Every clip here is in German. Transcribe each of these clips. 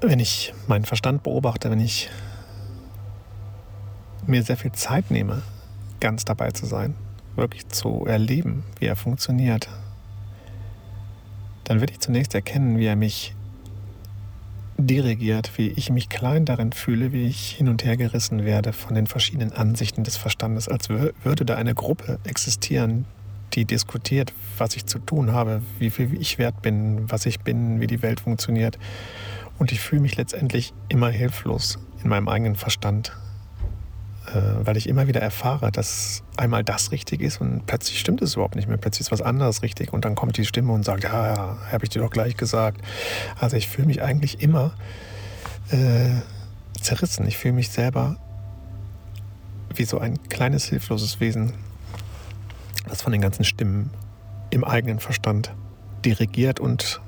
wenn ich meinen Verstand beobachte, wenn ich mir sehr viel Zeit nehme, ganz dabei zu sein, wirklich zu erleben, wie er funktioniert, dann werde ich zunächst erkennen, wie er mich dirigiert, wie ich mich klein darin fühle, wie ich hin und her gerissen werde von den verschiedenen Ansichten des Verstandes, als würde da eine Gruppe existieren, die diskutiert, was ich zu tun habe, wie viel ich wert bin, was ich bin, wie die Welt funktioniert. Und ich fühle mich letztendlich immer hilflos in meinem eigenen Verstand, äh, weil ich immer wieder erfahre, dass einmal das richtig ist und plötzlich stimmt es überhaupt nicht mehr. Plötzlich ist was anderes richtig und dann kommt die Stimme und sagt, ja, ja, habe ich dir doch gleich gesagt. Also ich fühle mich eigentlich immer äh, zerrissen. Ich fühle mich selber wie so ein kleines, hilfloses Wesen, das von den ganzen Stimmen im eigenen Verstand dirigiert und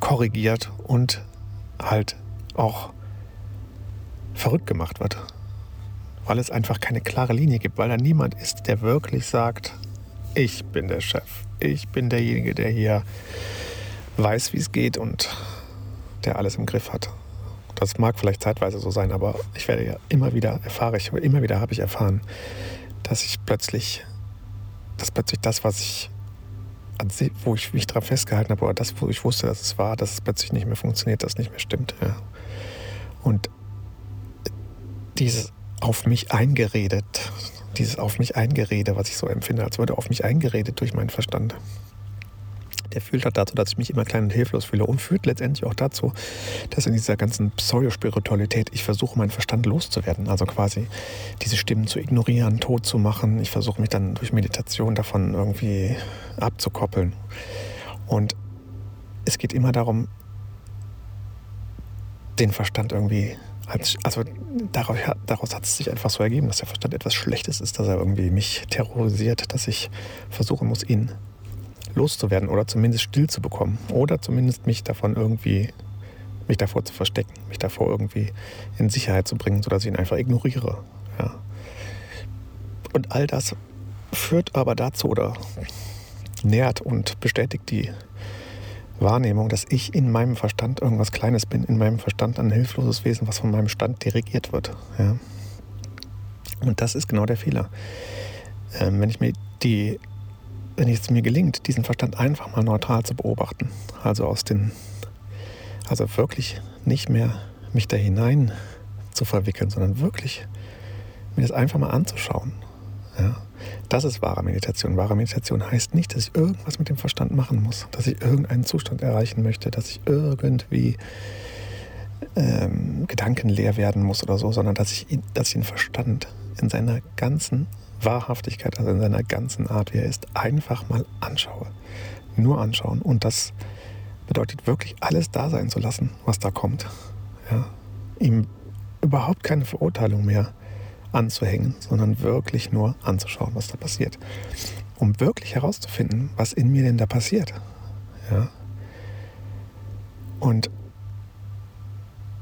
korrigiert und halt auch verrückt gemacht wird weil es einfach keine klare Linie gibt, weil da niemand ist, der wirklich sagt, ich bin der Chef, ich bin derjenige, der hier weiß, wie es geht und der alles im Griff hat. Das mag vielleicht zeitweise so sein, aber ich werde ja immer wieder erfahre ich, immer wieder habe ich erfahren, dass ich plötzlich, dass plötzlich das, was ich, wo ich mich dran festgehalten habe, oder das, wo ich wusste, dass es war, dass es plötzlich nicht mehr funktioniert, dass es nicht mehr stimmt. Ja. Und dieses auf mich eingeredet. Dieses auf mich eingerede, was ich so empfinde, als würde auf mich eingeredet durch meinen Verstand. Der führt halt dazu, dass ich mich immer klein und hilflos fühle und führt letztendlich auch dazu, dass in dieser ganzen Pseudospiritualität ich versuche, meinen Verstand loszuwerden. Also quasi diese Stimmen zu ignorieren, tot zu machen. Ich versuche mich dann durch Meditation davon irgendwie abzukoppeln. Und es geht immer darum, den Verstand irgendwie also daraus, daraus hat es sich einfach so ergeben, dass der Verstand etwas Schlechtes ist, dass er irgendwie mich terrorisiert, dass ich versuchen muss, ihn loszuwerden oder zumindest still zu bekommen oder zumindest mich davon irgendwie, mich davor zu verstecken, mich davor irgendwie in Sicherheit zu bringen, sodass ich ihn einfach ignoriere. Ja. Und all das führt aber dazu oder nährt und bestätigt die Wahrnehmung, dass ich in meinem Verstand irgendwas Kleines bin, in meinem Verstand ein hilfloses Wesen, was von meinem Stand dirigiert wird. Ja. Und das ist genau der Fehler. Ähm, wenn ich mir die, wenn es mir gelingt, diesen Verstand einfach mal neutral zu beobachten, also aus den, also wirklich nicht mehr mich da hinein zu verwickeln, sondern wirklich mir das einfach mal anzuschauen. Ja. Das ist wahre Meditation. Wahre Meditation heißt nicht, dass ich irgendwas mit dem Verstand machen muss, dass ich irgendeinen Zustand erreichen möchte, dass ich irgendwie ähm, gedankenleer werden muss oder so, sondern dass ich, dass ich den Verstand in seiner ganzen Wahrhaftigkeit, also in seiner ganzen Art, wie er ist, einfach mal anschaue. Nur anschauen. Und das bedeutet wirklich alles da sein zu lassen, was da kommt. Ja? Ihm überhaupt keine Verurteilung mehr anzuhängen, sondern wirklich nur anzuschauen, was da passiert. Um wirklich herauszufinden, was in mir denn da passiert. Ja? Und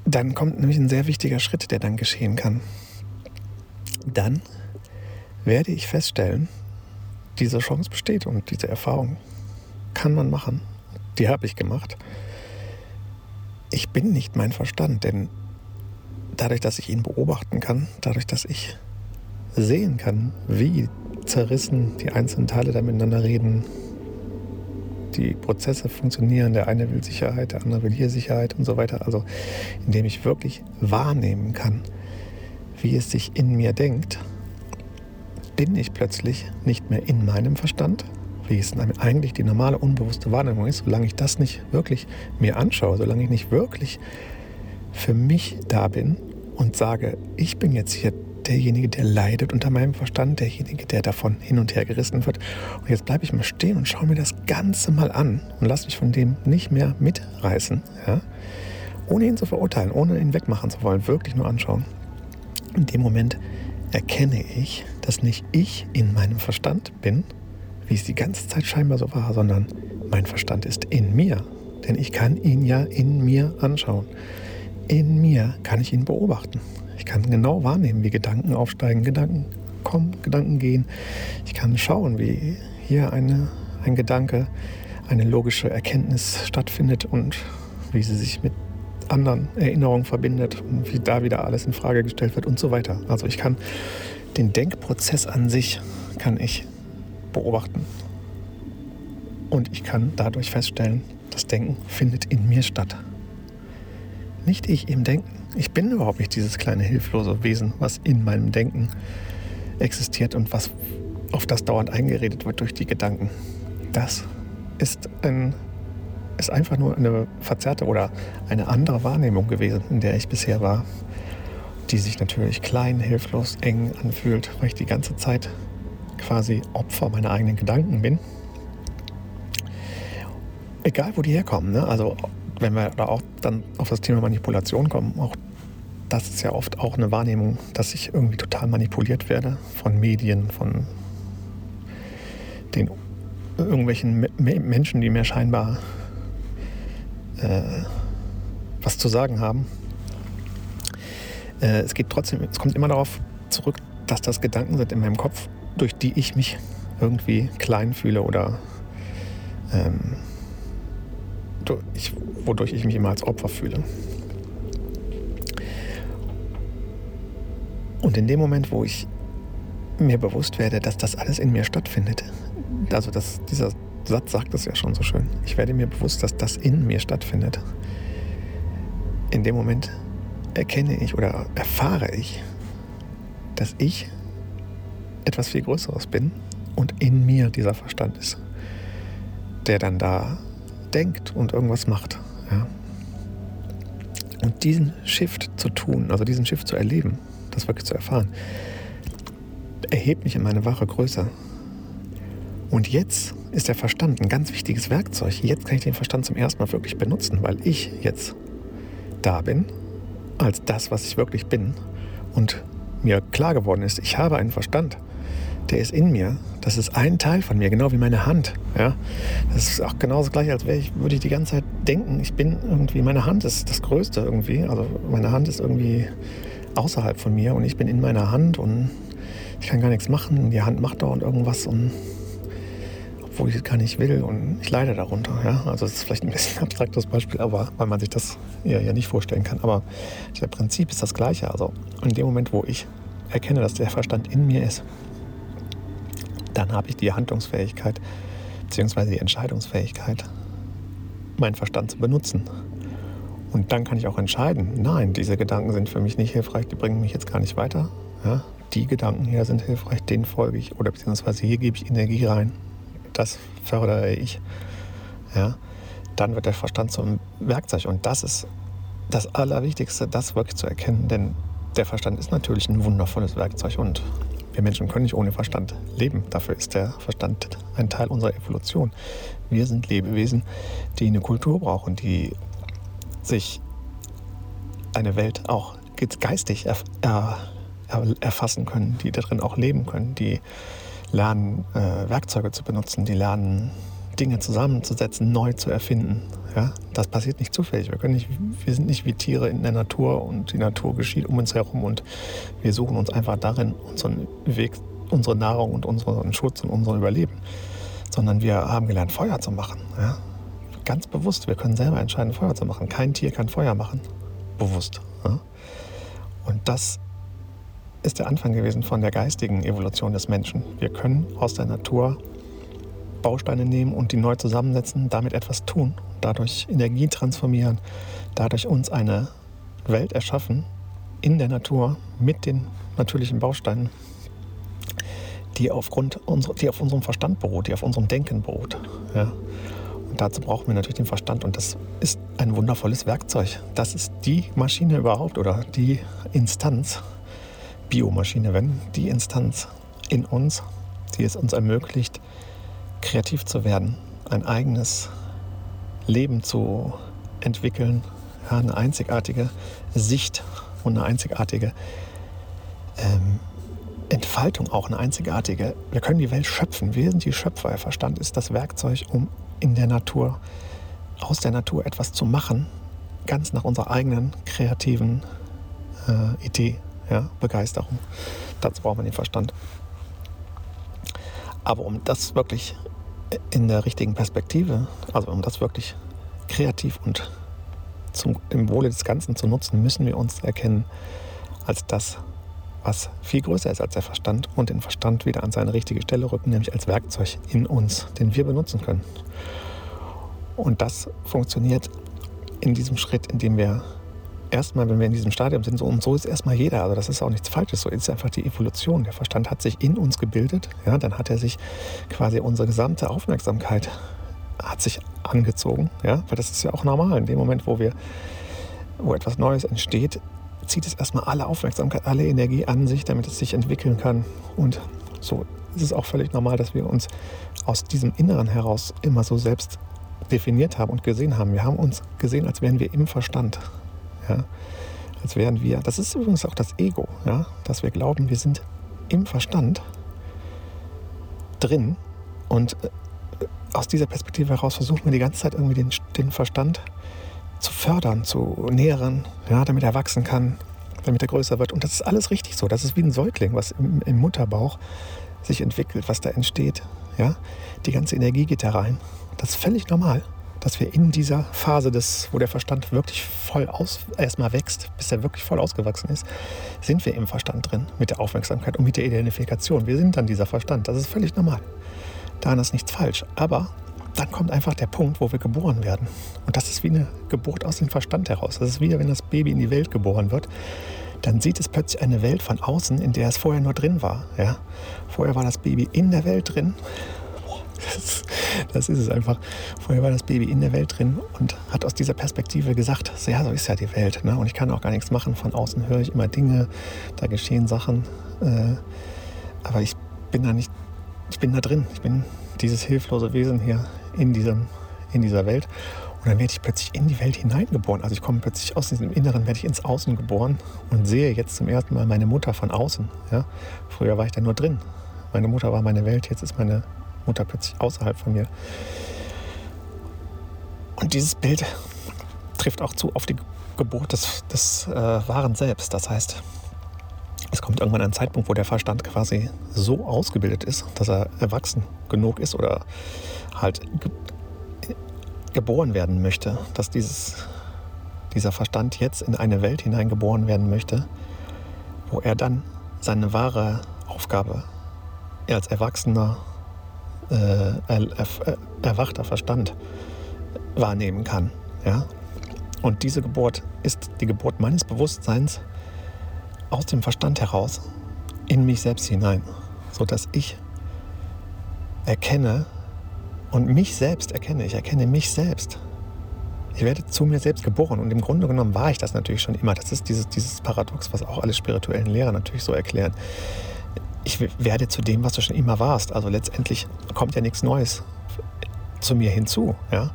dann kommt nämlich ein sehr wichtiger Schritt, der dann geschehen kann. Dann werde ich feststellen, diese Chance besteht und diese Erfahrung kann man machen. Die habe ich gemacht. Ich bin nicht mein Verstand, denn dadurch, dass ich ihn beobachten kann, dadurch, dass ich sehen kann, wie zerrissen die einzelnen Teile da miteinander reden, die Prozesse funktionieren, der eine will Sicherheit, der andere will hier Sicherheit und so weiter. Also indem ich wirklich wahrnehmen kann, wie es sich in mir denkt, bin ich plötzlich nicht mehr in meinem Verstand, wie es eigentlich die normale unbewusste Wahrnehmung ist, solange ich das nicht wirklich mir anschaue, solange ich nicht wirklich für mich da bin und sage, ich bin jetzt hier derjenige, der leidet unter meinem Verstand, derjenige, der davon hin und her gerissen wird. Und jetzt bleibe ich mal stehen und schaue mir das Ganze mal an und lasse mich von dem nicht mehr mitreißen, ja? ohne ihn zu verurteilen, ohne ihn wegmachen zu wollen, wirklich nur anschauen. In dem Moment erkenne ich, dass nicht ich in meinem Verstand bin, wie es die ganze Zeit scheinbar so war, sondern mein Verstand ist in mir. Denn ich kann ihn ja in mir anschauen in mir kann ich ihn beobachten. Ich kann genau wahrnehmen, wie Gedanken aufsteigen, Gedanken kommen, Gedanken gehen. Ich kann schauen, wie hier eine, ein Gedanke, eine logische Erkenntnis stattfindet und wie sie sich mit anderen Erinnerungen verbindet wie da wieder alles in Frage gestellt wird und so weiter. Also ich kann den Denkprozess an sich kann ich beobachten und ich kann dadurch feststellen, das Denken findet in mir statt. Nicht ich im Denken. Ich bin überhaupt nicht dieses kleine hilflose Wesen, was in meinem Denken existiert und was auf das dauernd eingeredet wird durch die Gedanken. Das ist, ein, ist einfach nur eine verzerrte oder eine andere Wahrnehmung gewesen, in der ich bisher war, die sich natürlich klein, hilflos, eng anfühlt, weil ich die ganze Zeit quasi Opfer meiner eigenen Gedanken bin. Egal, wo die herkommen. Ne? Also wenn wir da auch dann auf das Thema Manipulation kommen, auch das ist ja oft auch eine Wahrnehmung, dass ich irgendwie total manipuliert werde von Medien, von den irgendwelchen Menschen, die mir scheinbar äh, was zu sagen haben. Äh, es geht trotzdem, es kommt immer darauf zurück, dass das Gedanken sind in meinem Kopf, durch die ich mich irgendwie klein fühle oder ähm, durch, wodurch ich mich immer als Opfer fühle. Und in dem Moment, wo ich mir bewusst werde, dass das alles in mir stattfindet, also das, dieser Satz sagt es ja schon so schön, ich werde mir bewusst, dass das in mir stattfindet. In dem Moment erkenne ich oder erfahre ich, dass ich etwas viel Größeres bin und in mir dieser Verstand ist, der dann da denkt und irgendwas macht. Ja. Und diesen Shift zu tun, also diesen Shift zu erleben, das wirklich zu erfahren, erhebt mich in meine wahre Größe. Und jetzt ist der Verstand ein ganz wichtiges Werkzeug. Jetzt kann ich den Verstand zum ersten Mal wirklich benutzen, weil ich jetzt da bin, als das, was ich wirklich bin. Und mir klar geworden ist, ich habe einen Verstand der ist in mir. Das ist ein Teil von mir, genau wie meine Hand. Ja? Das ist auch genauso gleich, als wäre ich, würde ich die ganze Zeit denken, ich bin irgendwie, meine Hand ist das Größte irgendwie. Also meine Hand ist irgendwie außerhalb von mir und ich bin in meiner Hand und ich kann gar nichts machen. Die Hand macht dauernd irgendwas und obwohl ich es gar nicht will und ich leide darunter. Ja? Also es ist vielleicht ein bisschen abstraktes Beispiel, aber weil man sich das ja, ja nicht vorstellen kann. Aber das Prinzip ist das gleiche. Also in dem Moment, wo ich erkenne, dass der Verstand in mir ist, dann habe ich die Handlungsfähigkeit bzw. die Entscheidungsfähigkeit, meinen Verstand zu benutzen. Und dann kann ich auch entscheiden, nein, diese Gedanken sind für mich nicht hilfreich, die bringen mich jetzt gar nicht weiter. Ja, die Gedanken hier sind hilfreich, denen folge ich oder beziehungsweise hier gebe ich Energie rein. Das fördere ich. Ja, dann wird der Verstand zum Werkzeug. Und das ist das Allerwichtigste, das wirklich zu erkennen. Denn der Verstand ist natürlich ein wundervolles Werkzeug und wir Menschen können nicht ohne Verstand leben. Dafür ist der Verstand ein Teil unserer Evolution. Wir sind Lebewesen, die eine Kultur brauchen, die sich eine Welt auch geistig erf er erfassen können, die darin auch leben können, die lernen, äh, Werkzeuge zu benutzen, die lernen, Dinge zusammenzusetzen, neu zu erfinden. Ja? Das passiert nicht zufällig. Wir, können nicht, wir sind nicht wie Tiere in der Natur und die Natur geschieht um uns herum und wir suchen uns einfach darin unseren Weg, unsere Nahrung und unseren Schutz und unser Überleben. Sondern wir haben gelernt, Feuer zu machen. Ja? Ganz bewusst. Wir können selber entscheiden, Feuer zu machen. Kein Tier kann Feuer machen. Bewusst. Ja? Und das ist der Anfang gewesen von der geistigen Evolution des Menschen. Wir können aus der Natur Bausteine nehmen und die neu zusammensetzen, damit etwas tun, dadurch Energie transformieren, dadurch uns eine Welt erschaffen in der Natur mit den natürlichen Bausteinen, die, aufgrund die auf unserem Verstand beruht, die auf unserem Denken beruht. Ja. Und dazu brauchen wir natürlich den Verstand und das ist ein wundervolles Werkzeug. Das ist die Maschine überhaupt oder die Instanz, Biomaschine, wenn die Instanz in uns, die es uns ermöglicht, kreativ zu werden, ein eigenes Leben zu entwickeln, eine einzigartige Sicht und eine einzigartige ähm, Entfaltung auch, eine einzigartige. Wir können die Welt schöpfen. Wir sind die Schöpfer. Der Verstand ist das Werkzeug, um in der Natur, aus der Natur etwas zu machen, ganz nach unserer eigenen kreativen äh, Idee, ja, Begeisterung. Dazu braucht man den Verstand. Aber um das wirklich in der richtigen Perspektive, also um das wirklich kreativ und zum, im Wohle des Ganzen zu nutzen, müssen wir uns erkennen als das, was viel größer ist als der Verstand und den Verstand wieder an seine richtige Stelle rücken, nämlich als Werkzeug in uns, den wir benutzen können. Und das funktioniert in diesem Schritt, in dem wir erstmal, wenn wir in diesem Stadium sind, so und so ist erstmal jeder. Also das ist auch nichts Falsches. So ist einfach die Evolution. Der Verstand hat sich in uns gebildet. Ja, dann hat er sich quasi unsere gesamte Aufmerksamkeit hat sich angezogen. Ja, weil das ist ja auch normal. In dem Moment, wo wir, wo etwas Neues entsteht, zieht es erstmal alle Aufmerksamkeit, alle Energie an sich, damit es sich entwickeln kann. Und so ist es auch völlig normal, dass wir uns aus diesem Inneren heraus immer so selbst definiert haben und gesehen haben. Wir haben uns gesehen, als wären wir im Verstand. Ja? Als wären wir, das ist übrigens auch das Ego, ja? dass wir glauben, wir sind im Verstand drin und äh, aus dieser Perspektive heraus versuchen wir die ganze Zeit irgendwie den, den Verstand zu fördern, zu nähren, ja, damit er wachsen kann, damit er größer wird. Und das ist alles richtig so. Das ist wie ein Säugling, was im, im Mutterbauch sich entwickelt, was da entsteht. Ja? Die ganze Energie geht da rein. Das ist völlig normal, dass wir in dieser Phase, des, wo der Verstand wirklich voll aus, erstmal wächst, bis er wirklich voll ausgewachsen ist, sind wir im Verstand drin mit der Aufmerksamkeit und mit der Identifikation. Wir sind dann dieser Verstand. Das ist völlig normal. Daran ist nichts falsch. Aber dann kommt einfach der Punkt, wo wir geboren werden. Und das ist wie eine Geburt aus dem Verstand heraus. Das ist wie wenn das Baby in die Welt geboren wird. Dann sieht es plötzlich eine Welt von außen, in der es vorher nur drin war. Ja? Vorher war das Baby in der Welt drin. Das, das ist es einfach. Vorher war das Baby in der Welt drin und hat aus dieser Perspektive gesagt, so, ja, so ist ja die Welt. Ne? Und ich kann auch gar nichts machen. Von außen höre ich immer Dinge, da geschehen Sachen. Äh, aber ich bin da nicht, ich bin da drin. Ich bin dieses hilflose Wesen hier in, diesem, in dieser Welt. Und dann werde ich plötzlich in die Welt hineingeboren. Also ich komme plötzlich aus diesem Inneren, werde ich ins Außen geboren und sehe jetzt zum ersten Mal meine Mutter von außen. Ja? Früher war ich da nur drin. Meine Mutter war meine Welt, jetzt ist meine Mutter plötzlich außerhalb von mir. Und dieses Bild trifft auch zu auf die Geburt des, des äh, wahren Selbst. Das heißt, es kommt irgendwann ein Zeitpunkt, wo der Verstand quasi so ausgebildet ist, dass er erwachsen genug ist oder halt ge geboren werden möchte, dass dieses, dieser Verstand jetzt in eine Welt hineingeboren werden möchte, wo er dann seine wahre Aufgabe als erwachsener, erwachter Verstand wahrnehmen kann. Ja? Und diese Geburt ist die Geburt meines Bewusstseins, aus dem Verstand heraus in mich selbst hinein, sodass ich erkenne und mich selbst erkenne. Ich erkenne mich selbst. Ich werde zu mir selbst geboren und im Grunde genommen war ich das natürlich schon immer. Das ist dieses, dieses Paradox, was auch alle spirituellen Lehrer natürlich so erklären. Ich werde zu dem, was du schon immer warst. Also letztendlich kommt ja nichts Neues zu mir hinzu. Ja?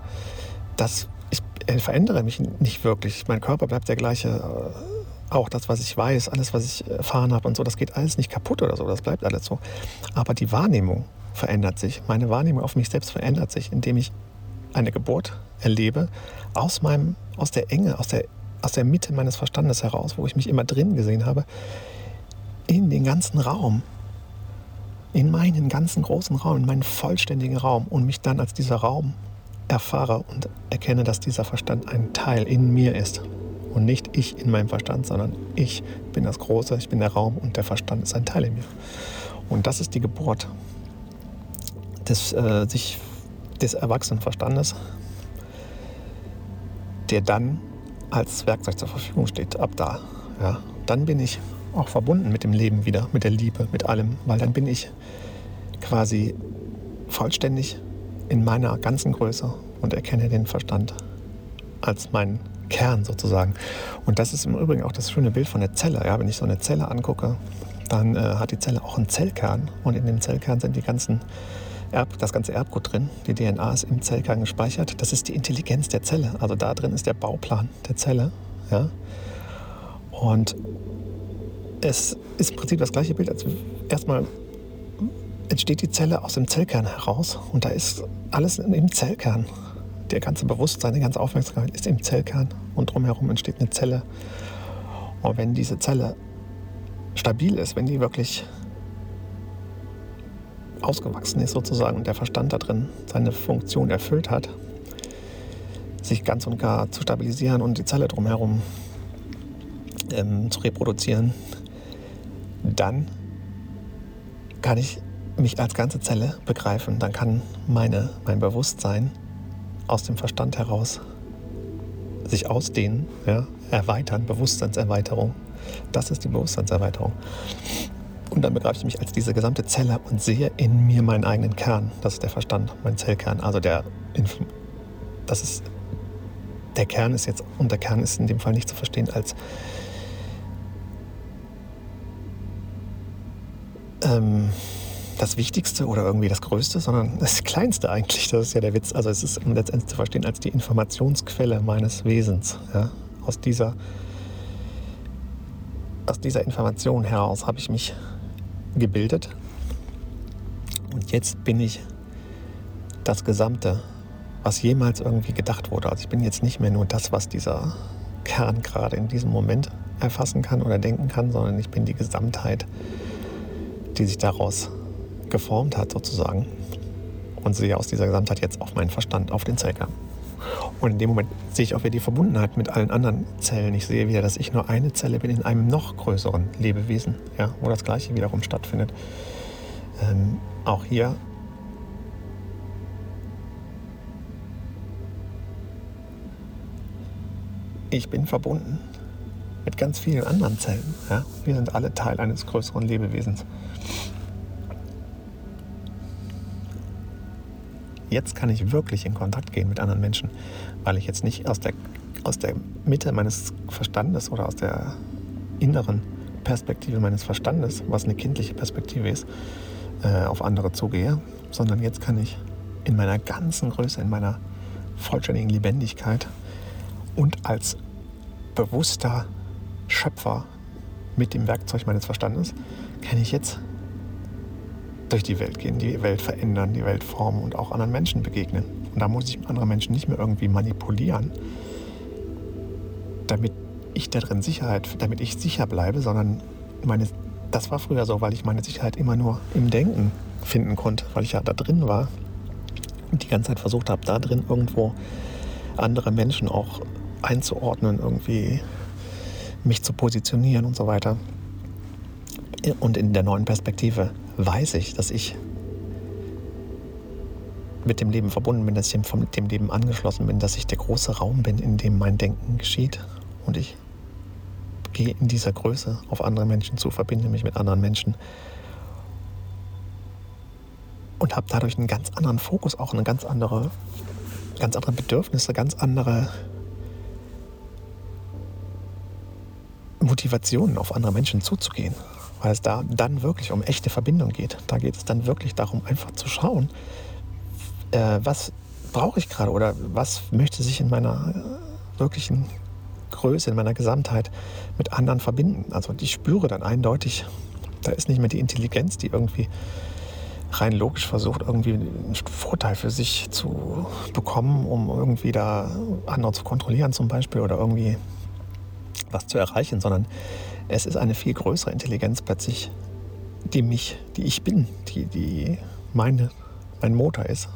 Das, ich verändere mich nicht wirklich. Mein Körper bleibt der gleiche äh, auch das, was ich weiß, alles, was ich erfahren habe und so, das geht alles nicht kaputt oder so, das bleibt alles so. Aber die Wahrnehmung verändert sich. Meine Wahrnehmung auf mich selbst verändert sich, indem ich eine Geburt erlebe aus meinem, aus der Enge, aus der, aus der Mitte meines Verstandes heraus, wo ich mich immer drin gesehen habe, in den ganzen Raum, in meinen ganzen großen Raum, in meinen vollständigen Raum und mich dann als dieser Raum erfahre und erkenne, dass dieser Verstand ein Teil in mir ist und nicht ich in meinem Verstand, sondern ich bin das Große, ich bin der Raum und der Verstand ist ein Teil in mir. Und das ist die Geburt des, äh, sich, des erwachsenen Verstandes, der dann als Werkzeug zur Verfügung steht, ab da. Ja. Dann bin ich auch verbunden mit dem Leben wieder, mit der Liebe, mit allem, weil dann bin ich quasi vollständig in meiner ganzen Größe und erkenne den Verstand als meinen Kern sozusagen. Und das ist im Übrigen auch das schöne Bild von der Zelle. Ja, wenn ich so eine Zelle angucke, dann äh, hat die Zelle auch einen Zellkern und in dem Zellkern sind die ganzen Erb, das ganze Erbgut drin. Die DNA ist im Zellkern gespeichert. Das ist die Intelligenz der Zelle. Also da drin ist der Bauplan der Zelle. Ja? Und es ist im Prinzip das gleiche Bild, als erstmal entsteht die Zelle aus dem Zellkern heraus und da ist alles im Zellkern der ganze Bewusstsein, die ganze Aufmerksamkeit ist im Zellkern und drumherum entsteht eine Zelle. Und wenn diese Zelle stabil ist, wenn die wirklich ausgewachsen ist sozusagen und der Verstand da drin seine Funktion erfüllt hat, sich ganz und gar zu stabilisieren und die Zelle drumherum ähm, zu reproduzieren, dann kann ich mich als ganze Zelle begreifen. Dann kann meine, mein Bewusstsein aus dem Verstand heraus sich ausdehnen, ja, erweitern, Bewusstseinserweiterung. Das ist die Bewusstseinserweiterung. Und dann begreife ich mich als diese gesamte Zelle und sehe in mir meinen eigenen Kern. Das ist der Verstand, mein Zellkern. Also der, das ist, der Kern ist jetzt, und der Kern ist in dem Fall nicht zu verstehen als ähm, das Wichtigste oder irgendwie das Größte, sondern das Kleinste eigentlich. Das ist ja der Witz. Also es ist um letztendlich zu verstehen als die Informationsquelle meines Wesens. Ja? Aus, dieser, aus dieser Information heraus habe ich mich gebildet. Und jetzt bin ich das Gesamte, was jemals irgendwie gedacht wurde. Also ich bin jetzt nicht mehr nur das, was dieser Kern gerade in diesem Moment erfassen kann oder denken kann, sondern ich bin die Gesamtheit, die sich daraus geformt hat sozusagen und sehe aus dieser Gesamtheit jetzt auf meinen Verstand, auf den Zellkern. Und in dem Moment sehe ich auch wieder die Verbundenheit mit allen anderen Zellen. Ich sehe wieder, dass ich nur eine Zelle bin in einem noch größeren Lebewesen, ja, wo das Gleiche wiederum stattfindet. Ähm, auch hier ich bin verbunden mit ganz vielen anderen Zellen. Ja? Wir sind alle Teil eines größeren Lebewesens. Jetzt kann ich wirklich in Kontakt gehen mit anderen Menschen, weil ich jetzt nicht aus der, aus der Mitte meines Verstandes oder aus der inneren Perspektive meines Verstandes, was eine kindliche Perspektive ist, äh, auf andere zugehe, sondern jetzt kann ich in meiner ganzen Größe, in meiner vollständigen Lebendigkeit und als bewusster Schöpfer mit dem Werkzeug meines Verstandes, kann ich jetzt durch die Welt gehen, die Welt verändern, die Welt formen und auch anderen Menschen begegnen. Und da muss ich andere Menschen nicht mehr irgendwie manipulieren, damit ich darin Sicherheit, damit ich sicher bleibe, sondern meine, das war früher so, weil ich meine Sicherheit immer nur im Denken finden konnte, weil ich ja da drin war und die ganze Zeit versucht habe, da drin irgendwo andere Menschen auch einzuordnen, irgendwie mich zu positionieren und so weiter. Und in der neuen Perspektive weiß ich, dass ich mit dem Leben verbunden bin, dass ich mit dem Leben angeschlossen bin, dass ich der große Raum bin, in dem mein Denken geschieht. Und ich gehe in dieser Größe auf andere Menschen zu, verbinde mich mit anderen Menschen und habe dadurch einen ganz anderen Fokus, auch eine ganz andere, ganz andere Bedürfnisse, ganz andere Motivationen, auf andere Menschen zuzugehen weil es da dann wirklich um echte Verbindung geht. Da geht es dann wirklich darum, einfach zu schauen, äh, was brauche ich gerade oder was möchte sich in meiner äh, wirklichen Größe, in meiner Gesamtheit mit anderen verbinden. Also ich spüre dann eindeutig, da ist nicht mehr die Intelligenz, die irgendwie rein logisch versucht, irgendwie einen Vorteil für sich zu bekommen, um irgendwie da andere zu kontrollieren zum Beispiel oder irgendwie was zu erreichen, sondern es ist eine viel größere Intelligenz plötzlich, die mich, die ich bin, die, die meine, mein Motor ist,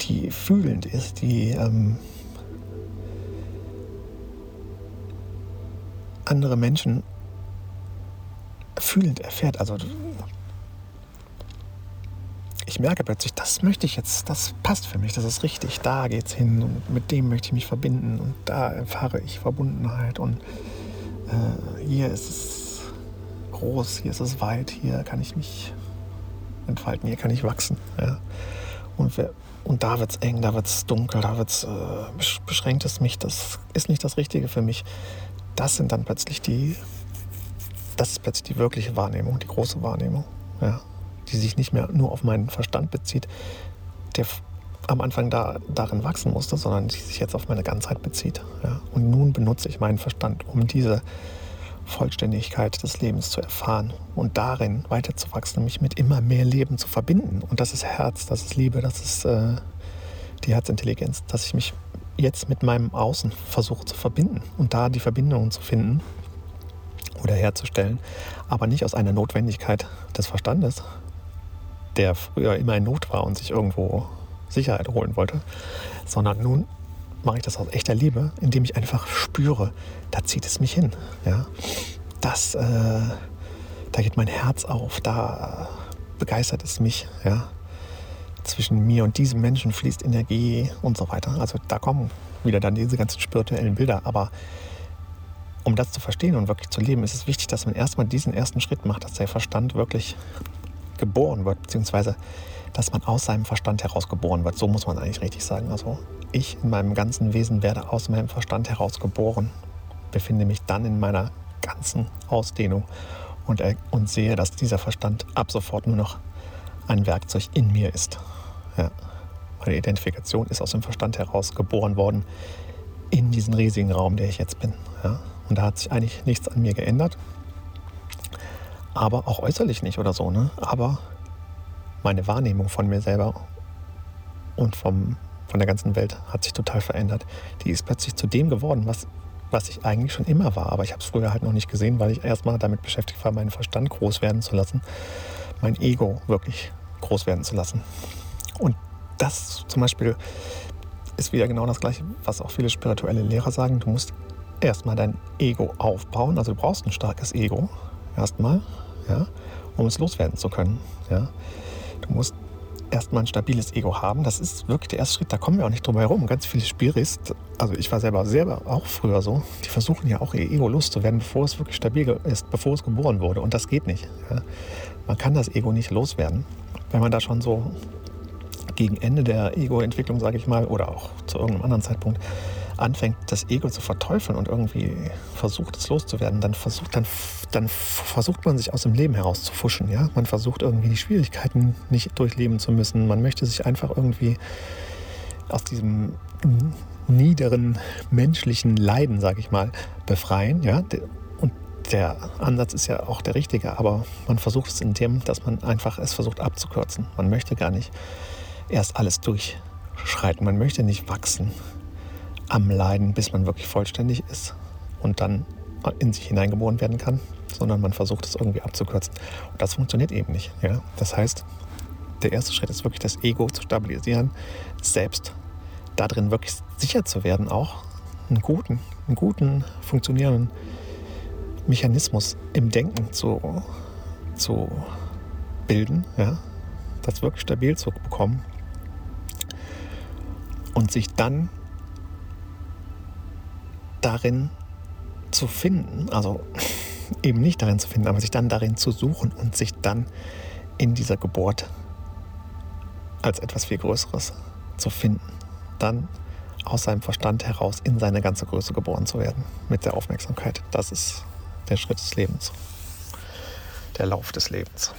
die fühlend ist, die ähm, andere Menschen fühlend erfährt. Also ich merke plötzlich, das möchte ich jetzt, das passt für mich, das ist richtig, da geht's hin und mit dem möchte ich mich verbinden und da erfahre ich Verbundenheit und äh, hier ist es groß, hier ist es weit, hier kann ich mich entfalten, hier kann ich wachsen. Ja. Und, wir, und da wird es eng, da wird es dunkel, da wird's, äh, beschränkt es mich, das ist nicht das Richtige für mich. Das sind dann plötzlich die, das ist plötzlich die wirkliche Wahrnehmung, die große Wahrnehmung, ja, die sich nicht mehr nur auf meinen Verstand bezieht, der am Anfang da, darin wachsen musste, sondern die sich jetzt auf meine Ganzheit bezieht. Ja. Und nun benutze ich meinen Verstand, um diese Vollständigkeit des Lebens zu erfahren und darin weiterzuwachsen, mich mit immer mehr Leben zu verbinden. Und das ist Herz, das ist Liebe, das ist äh, die Herzintelligenz, dass ich mich jetzt mit meinem Außen versuche zu verbinden und da die Verbindungen zu finden oder herzustellen, aber nicht aus einer Notwendigkeit des Verstandes, der früher immer in Not war und sich irgendwo Sicherheit holen wollte, sondern nun mache ich das aus echter Liebe, indem ich einfach spüre, da zieht es mich hin. Ja? Das, äh, da geht mein Herz auf, da begeistert es mich. Ja? Zwischen mir und diesem Menschen fließt Energie und so weiter. Also da kommen wieder dann diese ganzen spirituellen Bilder. Aber um das zu verstehen und wirklich zu leben, ist es wichtig, dass man erstmal diesen ersten Schritt macht, dass der Verstand wirklich geboren wird, beziehungsweise dass man aus seinem Verstand heraus geboren wird. So muss man eigentlich richtig sagen. Also ich in meinem ganzen Wesen werde aus meinem Verstand heraus geboren, befinde mich dann in meiner ganzen Ausdehnung und, und sehe, dass dieser Verstand ab sofort nur noch ein Werkzeug in mir ist. Ja. Meine Identifikation ist aus dem Verstand heraus geboren worden in diesen riesigen Raum, der ich jetzt bin. Ja. Und da hat sich eigentlich nichts an mir geändert. Aber auch äußerlich nicht oder so. Ne? Aber meine Wahrnehmung von mir selber und vom, von der ganzen Welt hat sich total verändert. Die ist plötzlich zu dem geworden, was, was ich eigentlich schon immer war. Aber ich habe es früher halt noch nicht gesehen, weil ich erstmal damit beschäftigt war, meinen Verstand groß werden zu lassen, mein Ego wirklich groß werden zu lassen. Und das zum Beispiel ist wieder genau das Gleiche, was auch viele spirituelle Lehrer sagen. Du musst erstmal dein Ego aufbauen. Also du brauchst ein starkes Ego erstmal, ja, um es loswerden zu können. Ja. Du musst erstmal ein stabiles Ego haben. Das ist wirklich der erste Schritt. Da kommen wir auch nicht drum herum. Ganz viele Spiris, also ich war selber, selber auch früher so, die versuchen ja auch ihr Ego loszuwerden, bevor es wirklich stabil ist, bevor es geboren wurde. Und das geht nicht. Ja. Man kann das Ego nicht loswerden, wenn man da schon so gegen Ende der Ego-Entwicklung, sage ich mal, oder auch zu irgendeinem anderen Zeitpunkt anfängt, das Ego zu verteufeln und irgendwie versucht, es loszuwerden, dann versucht, dann, dann versucht man sich aus dem Leben herauszufuschen. Ja? Man versucht irgendwie die Schwierigkeiten nicht durchleben zu müssen. Man möchte sich einfach irgendwie aus diesem niederen menschlichen Leiden, sage ich mal, befreien. Ja? Und der Ansatz ist ja auch der richtige, aber man versucht es in dem, dass man einfach es versucht abzukürzen. Man möchte gar nicht erst alles durchschreiten. Man möchte nicht wachsen am Leiden, bis man wirklich vollständig ist und dann in sich hineingeboren werden kann, sondern man versucht es irgendwie abzukürzen. Und das funktioniert eben nicht. Ja? Das heißt, der erste Schritt ist wirklich das Ego zu stabilisieren, selbst darin wirklich sicher zu werden, auch einen guten, einen guten funktionierenden Mechanismus im Denken zu, zu bilden, ja? das wirklich stabil zu bekommen und sich dann darin zu finden, also eben nicht darin zu finden, aber sich dann darin zu suchen und sich dann in dieser Geburt als etwas viel Größeres zu finden. Dann aus seinem Verstand heraus in seine ganze Größe geboren zu werden mit der Aufmerksamkeit. Das ist der Schritt des Lebens, der Lauf des Lebens.